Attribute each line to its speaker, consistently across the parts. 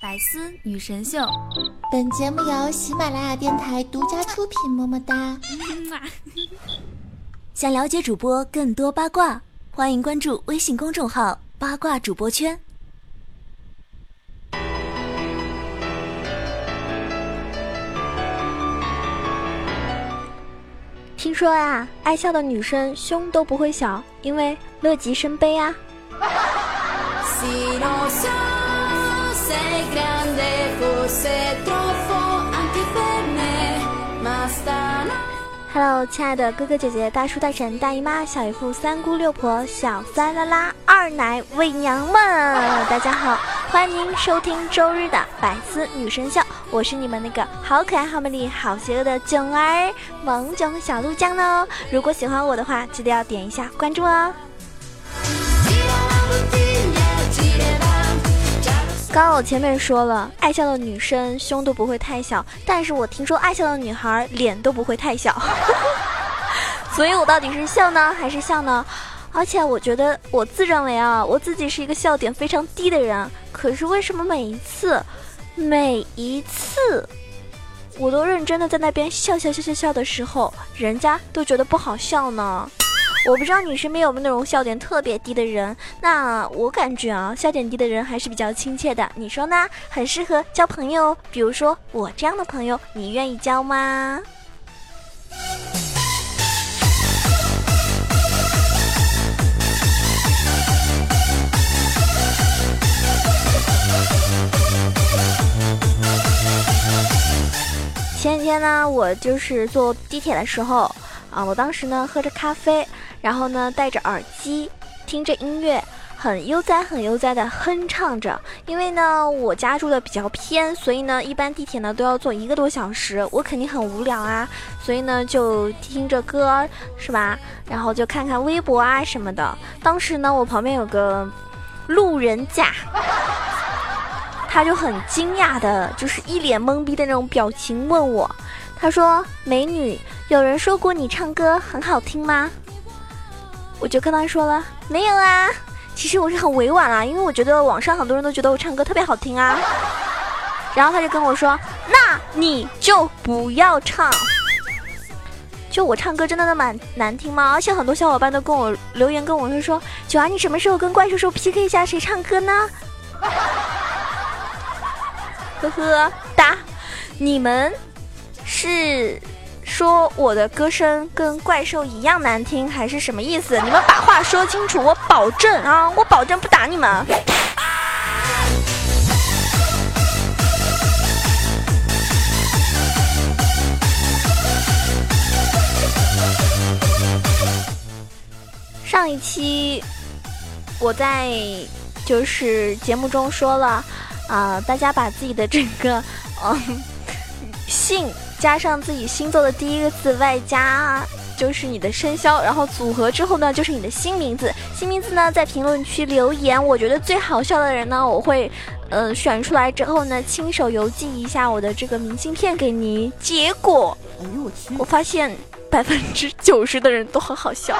Speaker 1: 百思女神秀，
Speaker 2: 本节目由喜马拉雅电台独家出品。么么哒！
Speaker 1: 想了解主播更多八卦，欢迎关注微信公众号“八卦主播圈”。
Speaker 3: 听说啊，爱笑的女生胸都不会小，因为乐极生悲啊。Hello，亲爱的哥哥姐姐、大叔大婶、大姨妈、小姨父、三姑六婆、小三啦啦、二奶、伪娘们，大家好，欢迎您收听周日的百思女神秀，我是你们那个好可爱、好美丽、好邪恶的囧儿萌囧小鹿酱呢。如果喜欢我的话，记得要点一下关注哦。刚我前面说了，爱笑的女生胸都不会太小，但是我听说爱笑的女孩脸都不会太小，所以我到底是笑呢还是笑呢？而且我觉得我自认为啊，我自己是一个笑点非常低的人，可是为什么每一次，每一次，我都认真的在那边笑笑笑笑笑的时候，人家都觉得不好笑呢？我不知道你身边有没有那种笑点特别低的人，那我感觉啊，笑点低的人还是比较亲切的，你说呢？很适合交朋友，比如说我这样的朋友，你愿意交吗？前几天呢，我就是坐地铁的时候啊，我当时呢喝着咖啡。然后呢，戴着耳机听着音乐，很悠哉、很悠哉的哼唱着。因为呢，我家住的比较偏，所以呢，一般地铁呢都要坐一个多小时，我肯定很无聊啊。所以呢，就听着歌，是吧？然后就看看微博啊什么的。当时呢，我旁边有个路人甲，他就很惊讶的，就是一脸懵逼的那种表情问我，他说：“美女，有人说过你唱歌很好听吗？”我就跟他说了，没有啊，其实我是很委婉啊，因为我觉得网上很多人都觉得我唱歌特别好听啊。然后他就跟我说，那你就不要唱。就我唱歌真的那么难听吗？而且很多小伙伴都跟我留言跟我说说，九儿你什么时候跟怪叔叔 PK 一下谁唱歌呢？呵呵哒，你们是。说我的歌声跟怪兽一样难听，还是什么意思？你们把话说清楚，我保证啊，我保证不打你们。上一期我在就是节目中说了啊，大家把自己的这个嗯姓。加上自己星座的第一个字，外加就是你的生肖，然后组合之后呢，就是你的新名字。新名字呢，在评论区留言，我觉得最好笑的人呢，我会，呃，选出来之后呢，亲手邮寄一下我的这个明信片给你。结果，我发现百分之九十的人都很好笑。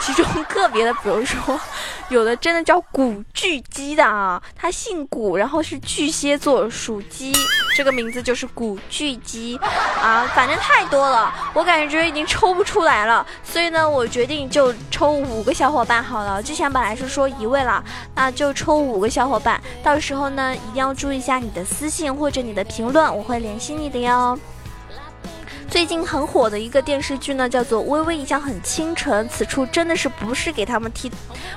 Speaker 3: 其中个别的，比如说，有的真的叫古巨基的啊，他姓古，然后是巨蟹座，属鸡，这个名字就是古巨基啊，反正太多了，我感觉已经抽不出来了，所以呢，我决定就抽五个小伙伴好了。之前本来是说一位了，那就抽五个小伙伴，到时候呢，一定要注意一下你的私信或者你的评论，我会联系你的哟。最近很火的一个电视剧呢，叫做《微微一笑很倾城》。此处真的是不是给他们替，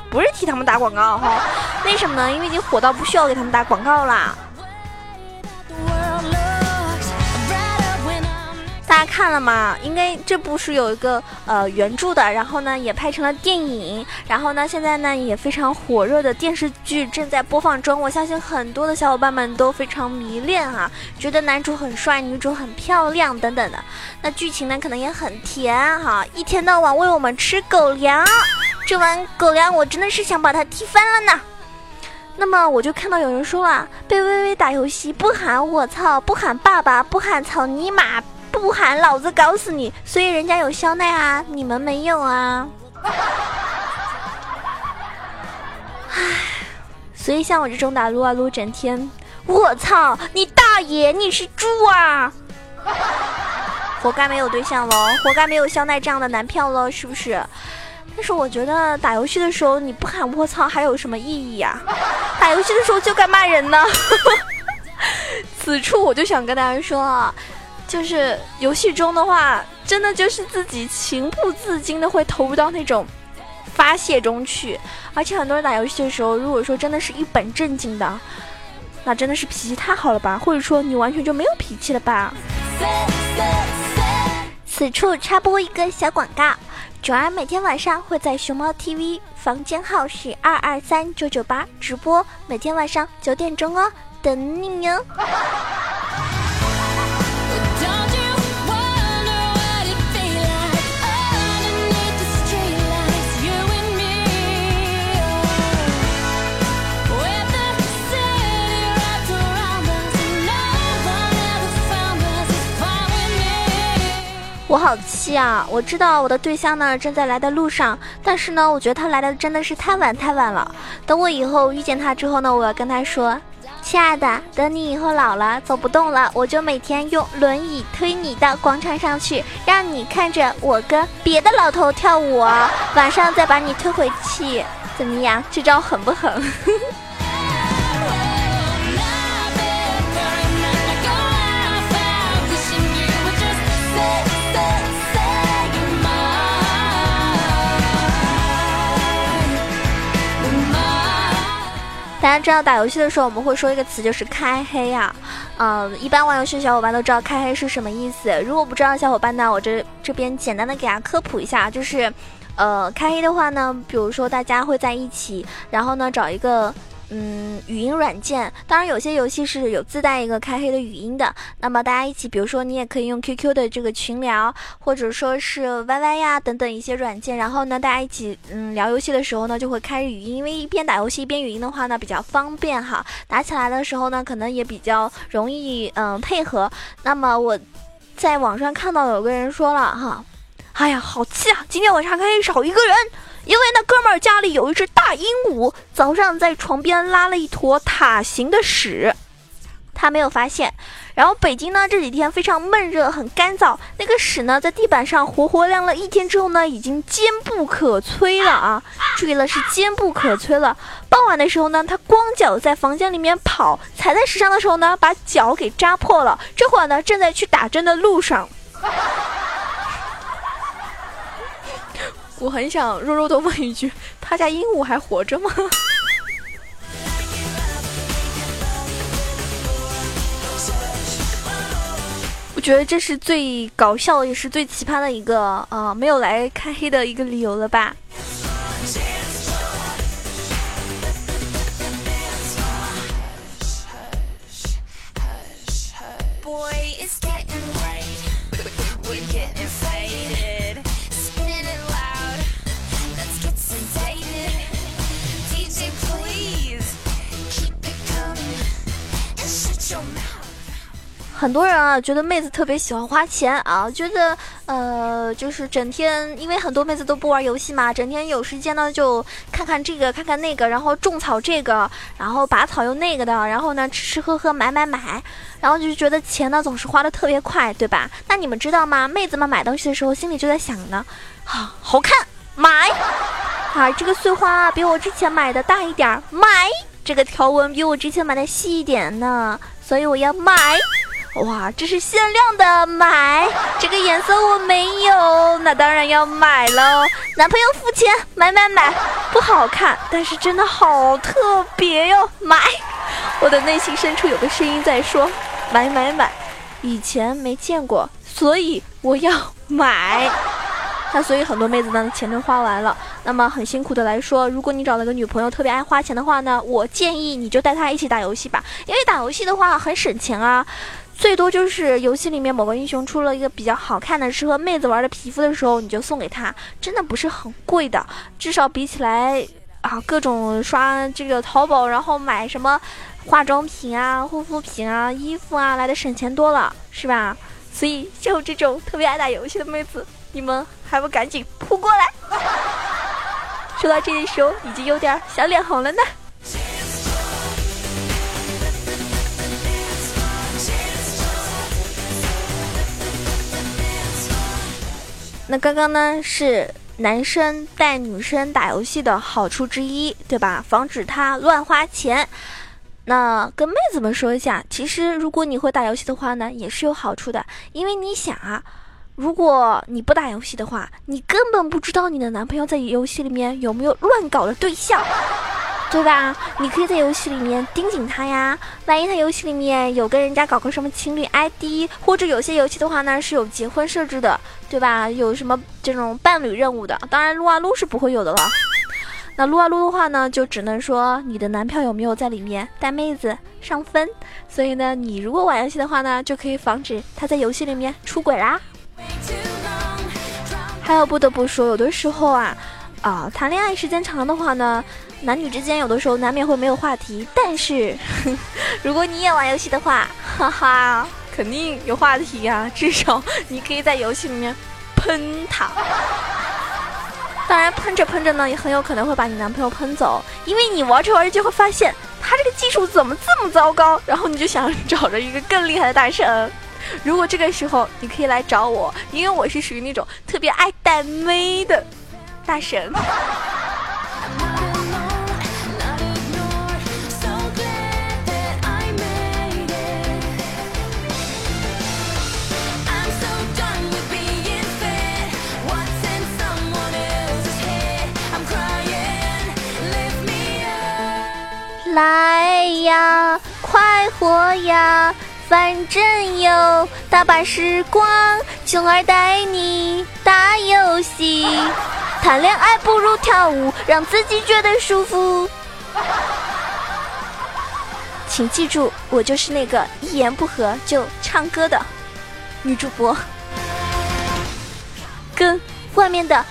Speaker 3: 不是替他们打广告哈？为什么呢？因为已经火到不需要给他们打广告啦。大家看了吗？应该这部是有一个呃原著的，然后呢也拍成了电影，然后呢现在呢也非常火热的电视剧正在播放中。我相信很多的小伙伴们都非常迷恋啊，觉得男主很帅，女主很漂亮等等的。那剧情呢可能也很甜哈，一天到晚喂我们吃狗粮，这碗狗粮我真的是想把它踢翻了呢。那么我就看到有人说了，被微微打游戏不喊我操，不喊爸爸，不喊草泥马。不喊老子搞死你！所以人家有肖奈啊，你们没有啊？唉，所以像我这种打撸啊撸，整天我操，你大爷，你是猪啊！活该没有对象喽，活该没有肖奈这样的男票了，是不是？但是我觉得打游戏的时候你不喊我操还有什么意义呀？打游戏的时候就该骂人呢。此处我就想跟大家说啊，就是游戏中的话，真的就是自己情不自禁的会投入到那种发泄中去，而且很多人打游戏的时候，如果说真的是一本正经的，那真的是脾气太好了吧？或者说你完全就没有脾气了吧？此处插播一个小广告，九儿每天晚上会在熊猫 TV，房间号是二二三九九八直播，每天晚上九点钟哦，等你哟。我好气啊！我知道我的对象呢正在来的路上，但是呢，我觉得他来的真的是太晚太晚了。等我以后遇见他之后呢，我要跟他说：“亲爱的，等你以后老了走不动了，我就每天用轮椅推你到广场上去，让你看着我跟别的老头跳舞，晚上再把你推回去，怎么样？这招狠不狠？” 大家知道打游戏的时候，我们会说一个词，就是开黑啊。嗯，一般玩游戏的小伙伴都知道开黑是什么意思。如果不知道的小伙伴呢，我这这边简单的给大家科普一下，就是，呃，开黑的话呢，比如说大家会在一起，然后呢找一个。嗯，语音软件，当然有些游戏是有自带一个开黑的语音的。那么大家一起，比如说你也可以用 QQ 的这个群聊，或者说是 YY 呀等等一些软件。然后呢，大家一起嗯聊游戏的时候呢，就会开语音，因为一边打游戏一边语音的话呢比较方便哈。打起来的时候呢，可能也比较容易嗯配合。那么我在网上看到有个人说了哈，哎呀好气啊，今天晚上可以少一个人。因为那哥们儿家里有一只大鹦鹉，早上在床边拉了一坨塔形的屎，他没有发现。然后北京呢这几天非常闷热，很干燥，那个屎呢在地板上活活晾了一天之后呢，已经坚不可摧了啊！注意了，是坚不可摧了。傍晚的时候呢，他光脚在房间里面跑，踩在屎上的时候呢，把脚给扎破了。这会儿呢，正在去打针的路上。我很想弱弱的问一句：他家鹦鹉还活着吗？我觉得这是最搞笑也是最奇葩的一个啊，没有来开黑的一个理由了吧。很多人啊，觉得妹子特别喜欢花钱啊，觉得呃，就是整天，因为很多妹子都不玩游戏嘛，整天有时间呢就看看这个，看看那个，然后种草这个，然后拔草又那个的，然后呢吃吃喝喝买买买，然后就觉得钱呢总是花的特别快，对吧？那你们知道吗？妹子们买东西的时候心里就在想呢，啊，好看买，啊，这个碎花比我之前买的大一点买，这个条纹比我之前买的细一点呢，所以我要买。哇，这是限量的，买这个颜色我没有，那当然要买喽。男朋友付钱，买买买，不好看，但是真的好特别哟，买。我的内心深处有个声音在说，买买买，以前没见过，所以我要买。那所以很多妹子呢，钱都花完了。那么很辛苦的来说，如果你找了个女朋友特别爱花钱的话呢，我建议你就带她一起打游戏吧，因为打游戏的话很省钱啊。最多就是游戏里面某个英雄出了一个比较好看的、适合妹子玩的皮肤的时候，你就送给她，真的不是很贵的，至少比起来啊，各种刷这个淘宝，然后买什么化妆品啊、护肤品啊、衣服啊，来的省钱多了，是吧？所以就这种特别爱打游戏的妹子，你们还不赶紧扑过来？说到这里时候，已经有点小脸红了呢。那刚刚呢是男生带女生打游戏的好处之一，对吧？防止他乱花钱。那跟妹子们说一下，其实如果你会打游戏的话呢，也是有好处的，因为你想啊。如果你不打游戏的话，你根本不知道你的男朋友在游戏里面有没有乱搞的对象，对吧？你可以在游戏里面盯紧他呀，万一他游戏里面有跟人家搞个什么情侣 ID，或者有些游戏的话呢是有结婚设置的，对吧？有什么这种伴侣任务的，当然撸啊撸是不会有的了。那撸啊撸的话呢，就只能说你的男票有没有在里面带妹子上分，所以呢，你如果玩游戏的话呢，就可以防止他在游戏里面出轨啦。还有不得不说，有的时候啊，啊，谈恋爱时间长的话呢，男女之间有的时候难免会没有话题。但是，如果你也玩游戏的话，哈哈，肯定有话题呀。至少你可以在游戏里面喷他。当然，喷着喷着呢，也很有可能会把你男朋友喷走，因为你玩着玩着就会发现他这个技术怎么这么糟糕，然后你就想找着一个更厉害的大神。如果这个时候你可以来找我，因为我是属于那种特别爱带妹的大神。来呀，快活呀！反正有大把时光，熊儿带你打游戏。谈恋爱不如跳舞，让自己觉得舒服。请记住，我就是那个一言不合就唱歌的女主播，跟外面的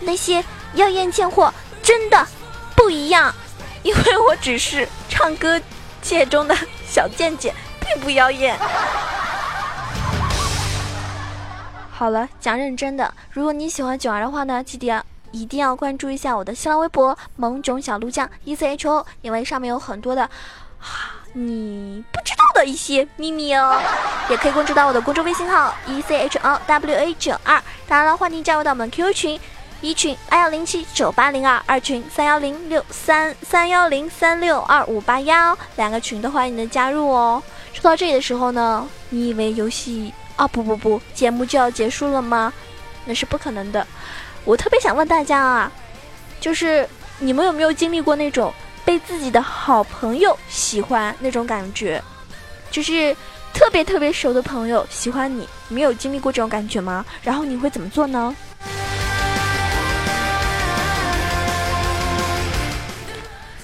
Speaker 3: 那些妖艳贱货真的不一样，因为我只是唱歌界中的小贱贱。并不妖艳。好了，讲认真的。如果你喜欢囧儿的话呢，记得一定要关注一下我的新浪微博“萌囧小鹿酱 E C H O”，因为上面有很多的你不知道的一些秘密哦。也可以关注到我的公众微信号 “E C H O W A 九二”。当然了，欢迎加入到我们 QQ 群。一群二幺零七九八零二，二群三幺零六三三幺零三六二五八幺，两个群都欢迎你的加入哦。说到这里的时候呢，你以为游戏啊不不不，节目就要结束了吗？那是不可能的。我特别想问大家啊，就是你们有没有经历过那种被自己的好朋友喜欢那种感觉？就是特别特别熟的朋友喜欢你，你们有经历过这种感觉吗？然后你会怎么做呢？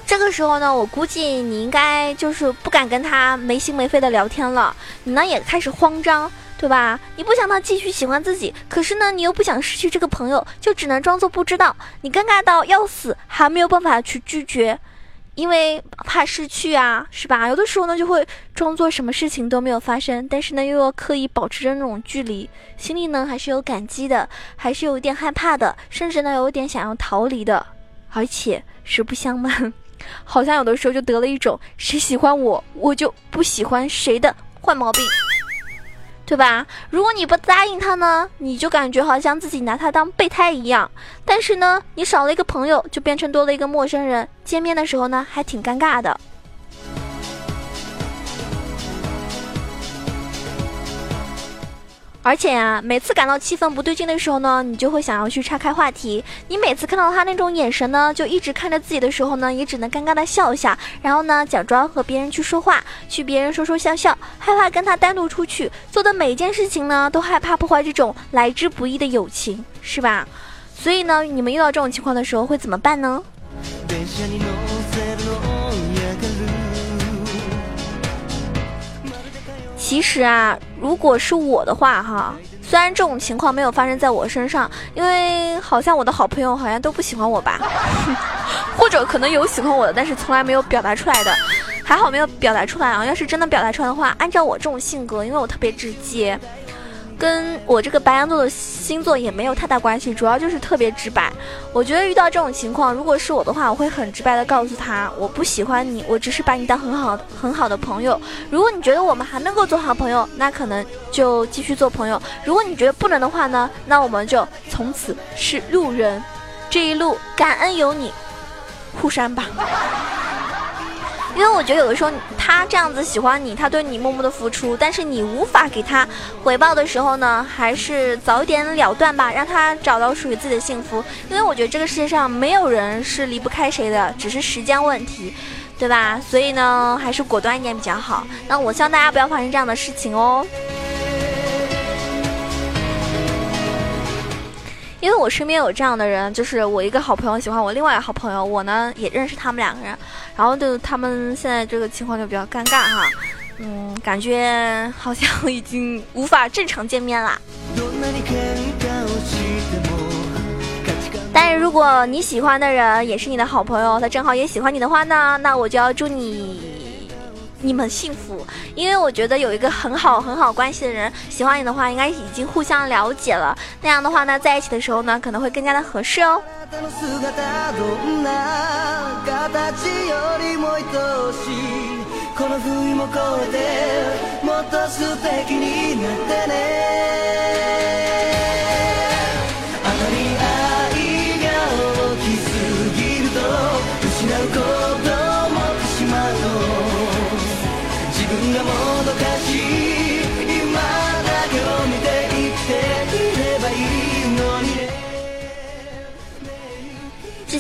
Speaker 3: 这个时候呢，我估计你应该就是不敢跟他没心没肺的聊天了。你呢也开始慌张，对吧？你不想他继续喜欢自己，可是呢你又不想失去这个朋友，就只能装作不知道。你尴尬到要死，还没有办法去拒绝，因为怕失去啊，是吧？有的时候呢就会装作什么事情都没有发生，但是呢又要刻意保持着那种距离，心里呢还是有感激的，还是有一点害怕的，甚至呢有点想要逃离的。而且实不相瞒。好像有的时候就得了一种谁喜欢我，我就不喜欢谁的坏毛病，对吧？如果你不答应他呢，你就感觉好像自己拿他当备胎一样；但是呢，你少了一个朋友，就变成多了一个陌生人，见面的时候呢，还挺尴尬的。而且呀，每次感到气氛不对劲的时候呢，你就会想要去岔开话题。你每次看到他那种眼神呢，就一直看着自己的时候呢，也只能尴尬的笑一下，然后呢，假装和别人去说话，去别人说说笑笑，害怕跟他单独出去做的每一件事情呢，都害怕破坏这种来之不易的友情，是吧？所以呢，你们遇到这种情况的时候会怎么办呢？其实啊，如果是我的话哈，虽然这种情况没有发生在我身上，因为好像我的好朋友好像都不喜欢我吧，或者可能有喜欢我的，但是从来没有表达出来的，还好没有表达出来啊。要是真的表达出来的话，按照我这种性格，因为我特别直接，跟我这个白羊座的星座也没有太大关系，主要就是特别直白。我觉得遇到这种情况，如果是我的话，我会很直白的告诉他，我不喜欢你，我只是把你当很好很好的朋友。如果你觉得我们还能够做好朋友，那可能就继续做朋友；如果你觉得不能的话呢，那我们就从此是路人。这一路感恩有你，互删吧。因为我觉得有的时候他这样子喜欢你，他对你默默的付出，但是你无法给他回报的时候呢，还是早一点了断吧，让他找到属于自己的幸福。因为我觉得这个世界上没有人是离不开谁的，只是时间问题，对吧？所以呢，还是果断一点比较好。那我希望大家不要发生这样的事情哦。因为我身边有这样的人，就是我一个好朋友喜欢我另外一个好朋友，我呢也认识他们两个人，然后就他们现在这个情况就比较尴尬哈，嗯，感觉好像 已经无法正常见面啦。但是如果你喜欢的人也是你的好朋友，他正好也喜欢你的话呢，那我就要祝你。你们幸福，因为我觉得有一个很好很好关系的人喜欢你的话，应该已经互相了解了。那样的话呢，在一起的时候呢，可能会更加的合适哦。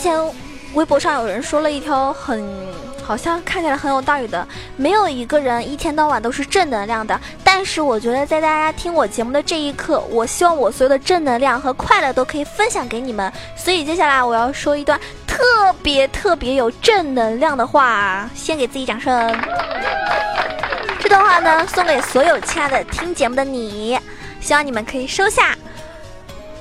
Speaker 3: 前微博上有人说了一条很好像看起来很有道理的，没有一个人一天到晚都是正能量的。但是我觉得在大家听我节目的这一刻，我希望我所有的正能量和快乐都可以分享给你们。所以接下来我要说一段特别特别有正能量的话，先给自己掌声。这段话呢，送给所有亲爱的听节目的你，希望你们可以收下。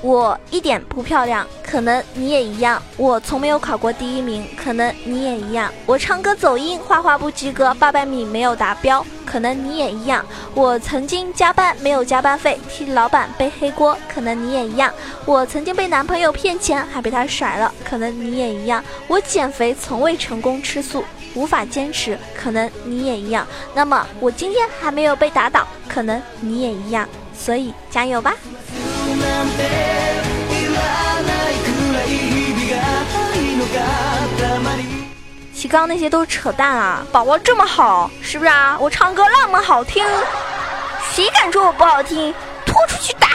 Speaker 3: 我一点不漂亮，可能你也一样。我从没有考过第一名，可能你也一样。我唱歌走音，画画不及格，八百米没有达标，可能你也一样。我曾经加班没有加班费，替老板背黑锅，可能你也一样。我曾经被男朋友骗钱，还被他甩了，可能你也一样。我减肥从未成功吃素，无法坚持，可能你也一样。那么我今天还没有被打倒，可能你也一样。所以加油吧！其刚那些都是扯淡啊！宝宝这么好，是不是啊？我唱歌那么好听，谁敢说我不好听？拖出去打！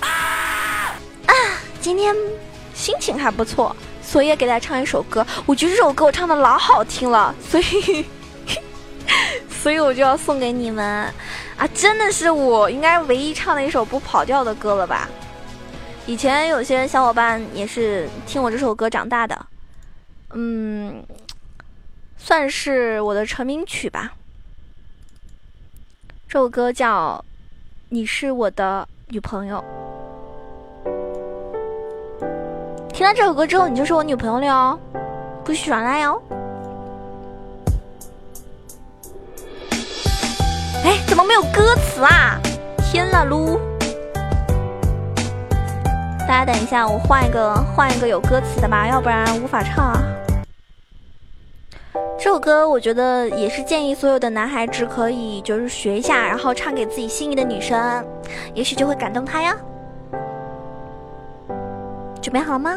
Speaker 3: 啊，今天心情还不错，所以给大家唱一首歌。我觉得这首歌我唱的老好听了，所以，所以我就要送给你们啊！真的是我应该唯一唱的一首不跑调的歌了吧？以前有些小伙伴也是听我这首歌长大的，嗯，算是我的成名曲吧。这首歌叫《你是我的女朋友》。听了这首歌之后，你就是我女朋友了哟，不许耍赖哟。哎，怎么没有歌词啊？天啦噜！大家等一下，我换一个换一个有歌词的吧，要不然无法唱啊。这首歌我觉得也是建议所有的男孩子可以就是学一下，然后唱给自己心仪的女生，也许就会感动她呀。准备好了吗？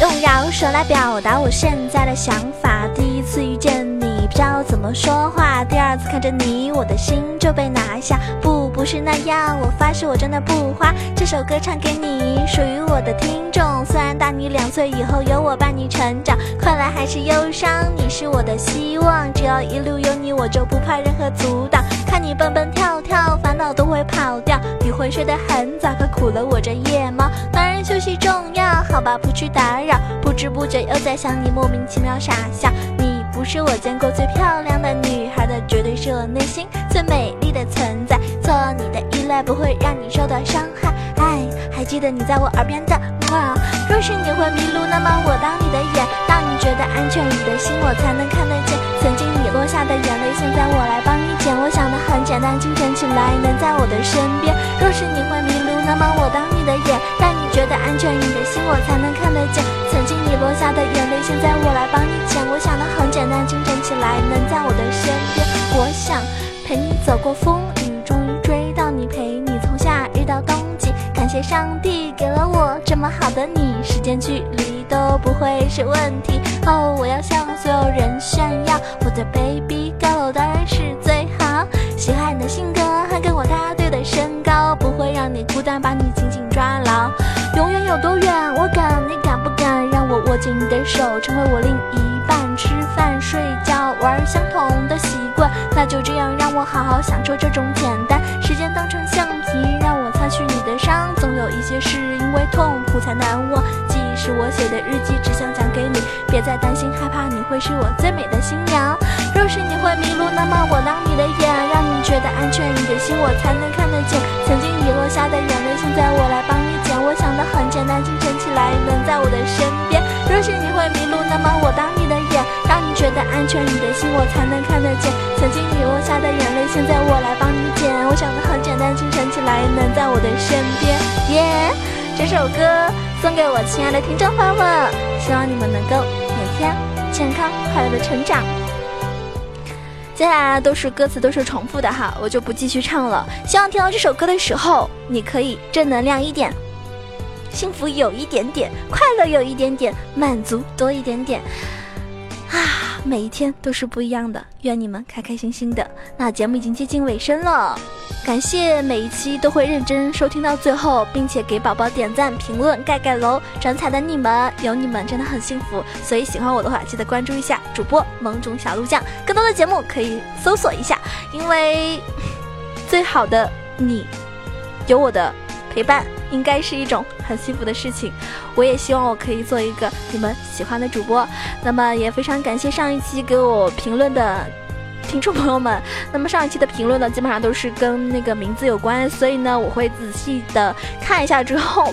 Speaker 3: 用饶舌来表达我现在的想法。第一次遇见，不知道怎么说话。第二次看着你，我的心就被拿下。不，不是那样，我发誓我真的不花。这首歌唱给你，属于我的听众。虽然大你两岁，以后有我伴你成长。快乐还是忧伤，你是我的希望。只要一路有你，我就不怕任何阻挡。看你蹦蹦跳跳，烦恼都会跑掉。你会睡得很早，可苦了我这夜猫。当然休息重要，好吧，不去打扰。不知不觉又在想你，莫名其妙傻笑。你不是我见过最漂亮的女孩的，绝对是我内心最美丽的存在。做你的依赖不会让你受到伤害。哎，还记得你在我耳边的话。若是你会迷路，那么我当你的眼，让你觉得安全，你的心我才能看。他的眼泪，现在我来帮你捡。我想的很简单，清晨起来能在我的身边。若是你会迷路，那么我当你的眼，让你觉得安全，你的心我才能看得见。曾经你落下的眼泪，现在我来帮你捡。我想的很简单，清晨起来能在我的身边。我想陪你走过风雨，谢上帝给了我这么好的你，时间距离都不会是问题。哦，我要向所有人炫耀，我的 baby girl 当然是最好。喜欢你的性格，还跟我搭对的身高，不会让你孤单，把你紧紧抓牢。永远有多远，我敢，你敢不敢？让我握紧你的手，成为我另一半。吃饭、睡觉、玩相同的习惯，那就这样让我好好享受这种简单。时间当成橡，去你的伤。总有一些事因为痛苦才难忘。记忆是我写的日记，只想讲给你。别再担心害怕，你会是我最美的新娘。若是你会迷路，那么我当你的眼，让你觉得安全，你的心我才能看得见。曾经你落下的眼泪，现在我来帮你我想的很简单，清晨起来能在我的身边。若是你会迷路，那么我当你的眼，让你觉得安全，你的心我才能看得见。曾经你落下的眼泪，现在我来帮你捡。我想的很简单，清晨起来能在我的身边。耶，这首歌送给我亲爱的听众朋友们，希望你们能够每天健康快乐的成长。接下来都是歌词都是重复的哈，我就不继续唱了。希望听到这首歌的时候，你可以正能量一点，幸福有一点点，快乐有一点点，满足多一点点。啊，每一天都是不一样的，愿你们开开心心的。那节目已经接近尾声了，感谢每一期都会认真收听到最后，并且给宝宝点赞、评论、盖盖楼、转彩的你们，有你们真的很幸福。所以喜欢我的话，记得关注一下主播萌种小鹿酱，更多的节目可以搜索一下，因为最好的你，有我的陪伴。应该是一种很幸福的事情，我也希望我可以做一个你们喜欢的主播。那么也非常感谢上一期给我评论的听众朋友们。那么上一期的评论呢，基本上都是跟那个名字有关，所以呢，我会仔细的看一下之后，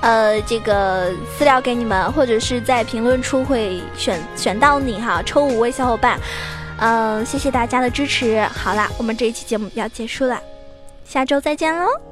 Speaker 3: 呃，这个私聊给你们，或者是在评论处会选选到你哈，抽五位小伙伴。嗯，谢谢大家的支持。好啦，我们这一期节目要结束了，下周再见喽。